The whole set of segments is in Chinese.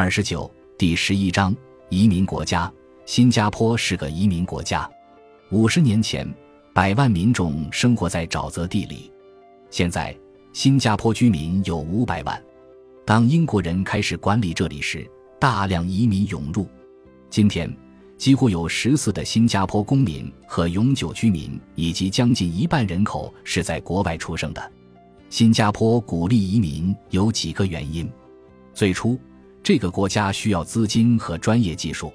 二十九第十一章移民国家。新加坡是个移民国家。五十年前，百万民众生活在沼泽地里，现在新加坡居民有五百万。当英国人开始管理这里时，大量移民涌入。今天，几乎有十四的新加坡公民和永久居民，以及将近一半人口是在国外出生的。新加坡鼓励移民有几个原因：最初，这个国家需要资金和专业技术。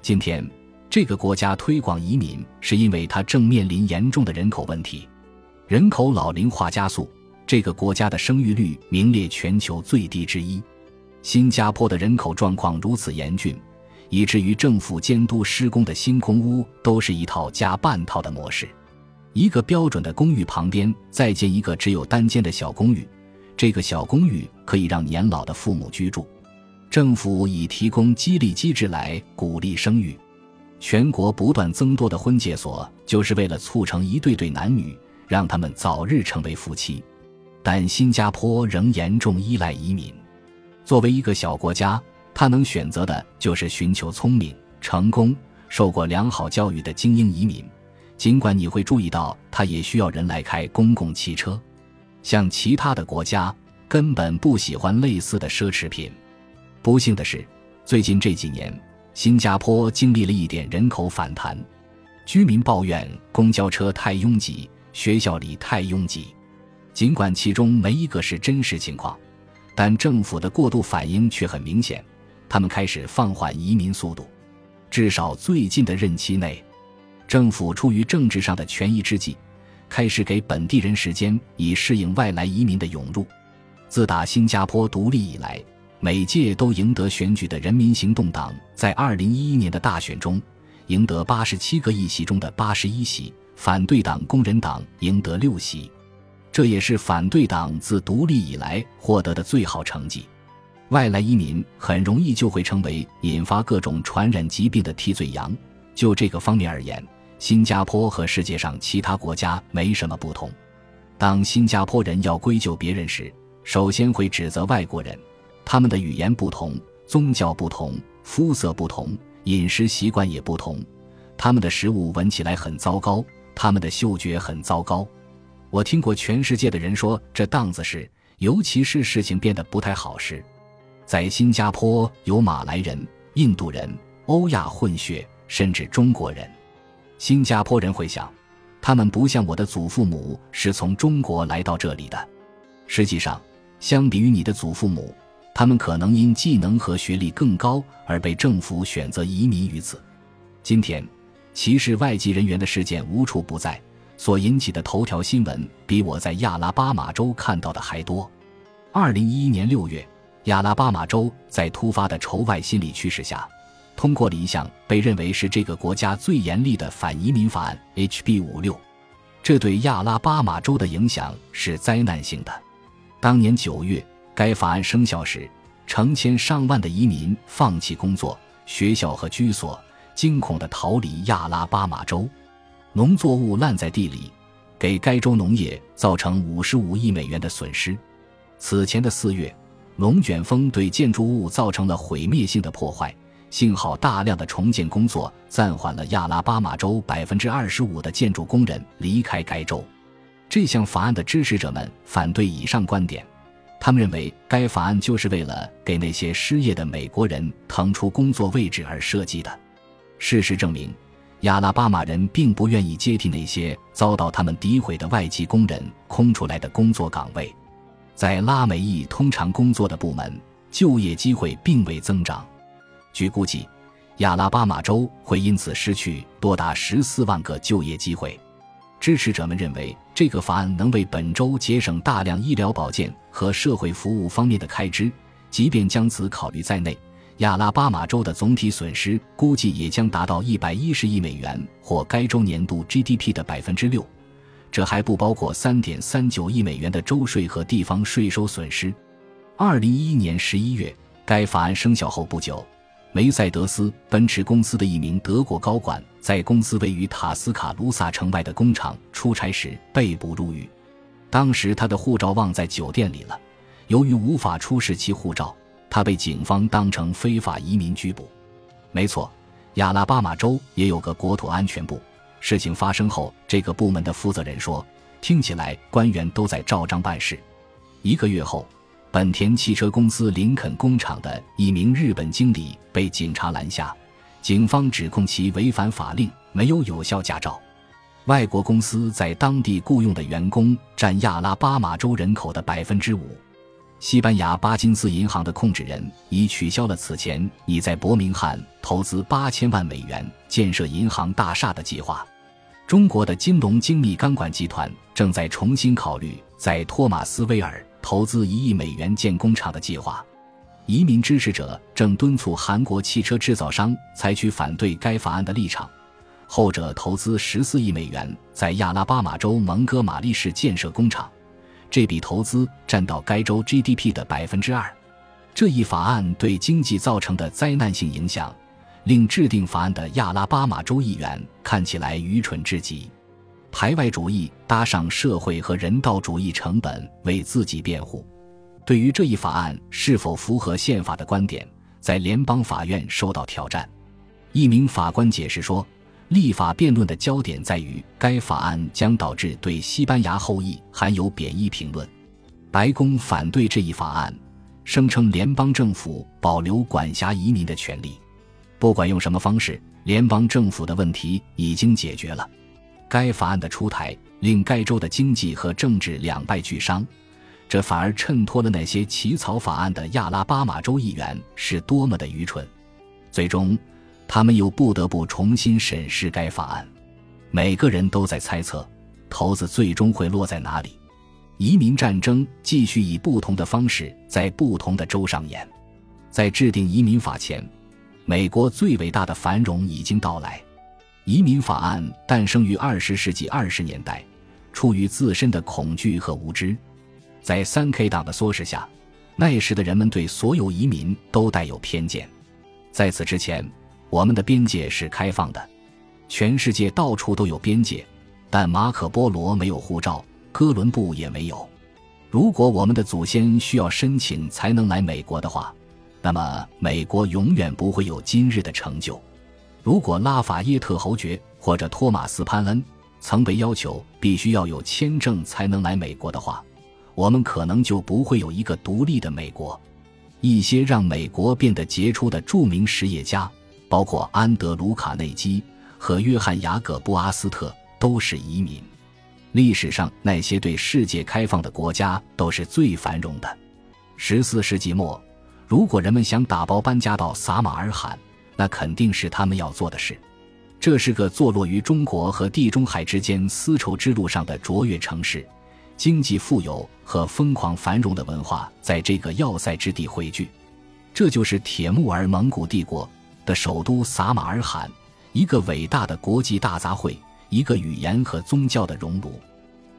今天，这个国家推广移民是因为它正面临严重的人口问题，人口老龄化加速。这个国家的生育率名列全球最低之一。新加坡的人口状况如此严峻，以至于政府监督施工的新公屋都是一套加半套的模式。一个标准的公寓旁边再建一个只有单间的小公寓，这个小公寓可以让年老的父母居住。政府以提供激励机制来鼓励生育，全国不断增多的婚介所就是为了促成一对对男女，让他们早日成为夫妻。但新加坡仍严重依赖移民。作为一个小国家，他能选择的就是寻求聪明、成功、受过良好教育的精英移民。尽管你会注意到，他也需要人来开公共汽车。像其他的国家，根本不喜欢类似的奢侈品。不幸的是，最近这几年，新加坡经历了一点人口反弹。居民抱怨公交车太拥挤，学校里太拥挤。尽管其中没一个是真实情况，但政府的过度反应却很明显。他们开始放缓移民速度。至少最近的任期内，政府出于政治上的权宜之计，开始给本地人时间以适应外来移民的涌入。自打新加坡独立以来。每届都赢得选举的人民行动党，在二零一一年的大选中，赢得八十七个议席中的八十一席；反对党工人党赢得六席，这也是反对党自独立以来获得的最好成绩。外来移民很容易就会成为引发各种传染疾病的替罪羊。就这个方面而言，新加坡和世界上其他国家没什么不同。当新加坡人要归咎别人时，首先会指责外国人。他们的语言不同，宗教不同，肤色不同，饮食习惯也不同。他们的食物闻起来很糟糕，他们的嗅觉很糟糕。我听过全世界的人说这档子事，尤其是事情变得不太好时，在新加坡有马来人、印度人、欧亚混血，甚至中国人。新加坡人会想，他们不像我的祖父母是从中国来到这里的。实际上，相比于你的祖父母。他们可能因技能和学历更高而被政府选择移民于此。今天，歧视外籍人员的事件无处不在，所引起的头条新闻比我在亚拉巴马州看到的还多。二零一一年六月，亚拉巴马州在突发的仇外心理驱使下，通过了一项被认为是这个国家最严厉的反移民法案 HB 五六，这对亚拉巴马州的影响是灾难性的。当年九月。该法案生效时，成千上万的移民放弃工作、学校和居所，惊恐地逃离亚拉巴马州。农作物烂在地里，给该州农业造成五十五亿美元的损失。此前的四月，龙卷风对建筑物造成了毁灭性的破坏，幸好大量的重建工作暂缓了亚拉巴马州百分之二十五的建筑工人离开该州。这项法案的支持者们反对以上观点。他们认为该法案就是为了给那些失业的美国人腾出工作位置而设计的。事实证明，亚拉巴马人并不愿意接替那些遭到他们诋毁的外籍工人空出来的工作岗位。在拉美裔通常工作的部门，就业机会并未增长。据估计，亚拉巴马州会因此失去多达十四万个就业机会。支持者们认为，这个法案能为本州节省大量医疗保健和社会服务方面的开支。即便将此考虑在内，亚拉巴马州的总体损失估计也将达到一百一十亿美元，或该州年度 GDP 的百分之六。这还不包括三点三九亿美元的州税和地方税收损失。二零一一年十一月，该法案生效后不久。梅赛德斯奔驰公司的一名德国高管在公司位于塔斯卡卢萨城外的工厂出差时被捕入狱，当时他的护照忘在酒店里了。由于无法出示其护照，他被警方当成非法移民拘捕。没错，亚拉巴马州也有个国土安全部。事情发生后，这个部门的负责人说：“听起来官员都在照章办事。”一个月后，本田汽车公司林肯工厂的一名日本经理被警察拦下，警方指控其违反法令，没有有效驾照。外国公司在当地雇佣的员工占亚拉巴马州人口的百分之五。西班牙巴金斯银行的控制人已取消了此前已在伯明翰投资八千万美元建设银行大厦的计划。中国的金龙精密钢管集团正在重新考虑在托马斯威尔投资一亿美元建工厂的计划。移民支持者正敦促韩国汽车制造商采取反对该法案的立场。后者投资十四亿美元在亚拉巴马州蒙哥马利市建设工厂。这笔投资占到该州 GDP 的百分之二。这一法案对经济造成的灾难性影响，令制定法案的亚拉巴马州议员看起来愚蠢至极。排外主义搭上社会和人道主义成本为自己辩护。对于这一法案是否符合宪法的观点，在联邦法院受到挑战。一名法官解释说。立法辩论的焦点在于，该法案将导致对西班牙后裔含有贬义评论。白宫反对这一法案，声称联邦政府保留管辖移民的权利。不管用什么方式，联邦政府的问题已经解决了。该法案的出台令该州的经济和政治两败俱伤，这反而衬托了那些起草法案的亚拉巴马州议员是多么的愚蠢。最终。他们又不得不重新审视该法案，每个人都在猜测，骰子最终会落在哪里。移民战争继续以不同的方式在不同的州上演。在制定移民法前，美国最伟大的繁荣已经到来。移民法案诞生于二十世纪二十年代，出于自身的恐惧和无知。在三 K 党的唆使下，那时的人们对所有移民都带有偏见。在此之前。我们的边界是开放的，全世界到处都有边界，但马可·波罗没有护照，哥伦布也没有。如果我们的祖先需要申请才能来美国的话，那么美国永远不会有今日的成就。如果拉法耶特侯爵或者托马斯·潘恩曾被要求必须要有签证才能来美国的话，我们可能就不会有一个独立的美国。一些让美国变得杰出的著名实业家。包括安德鲁·卡内基和约翰·雅各布·阿斯特都是移民。历史上那些对世界开放的国家都是最繁荣的。十四世纪末，如果人们想打包搬家到撒马尔罕，那肯定是他们要做的事。这是个坐落于中国和地中海之间丝绸之路上的卓越城市，经济富有和疯狂繁荣的文化在这个要塞之地汇聚。这就是铁木儿蒙古帝国。的首都撒马尔罕，一个伟大的国际大杂烩，一个语言和宗教的熔炉。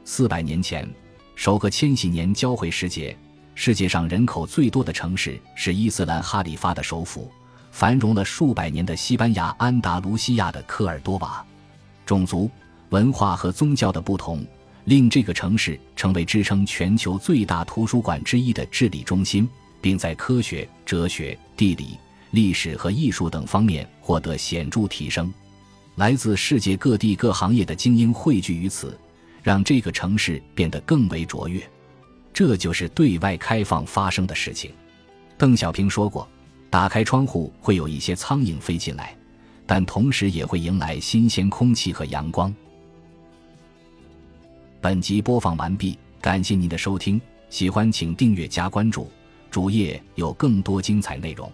四百年前，首个千禧年交汇时节，世界上人口最多的城市是伊斯兰哈里发的首府，繁荣了数百年的西班牙安达卢西亚的科尔多瓦。种族、文化和宗教的不同，令这个城市成为支撑全球最大图书馆之一的治理中心，并在科学、哲学、地理。历史和艺术等方面获得显著提升，来自世界各地各行业的精英汇聚于此，让这个城市变得更为卓越。这就是对外开放发生的事情。邓小平说过：“打开窗户会有一些苍蝇飞进来，但同时也会迎来新鲜空气和阳光。”本集播放完毕，感谢您的收听，喜欢请订阅加关注，主页有更多精彩内容。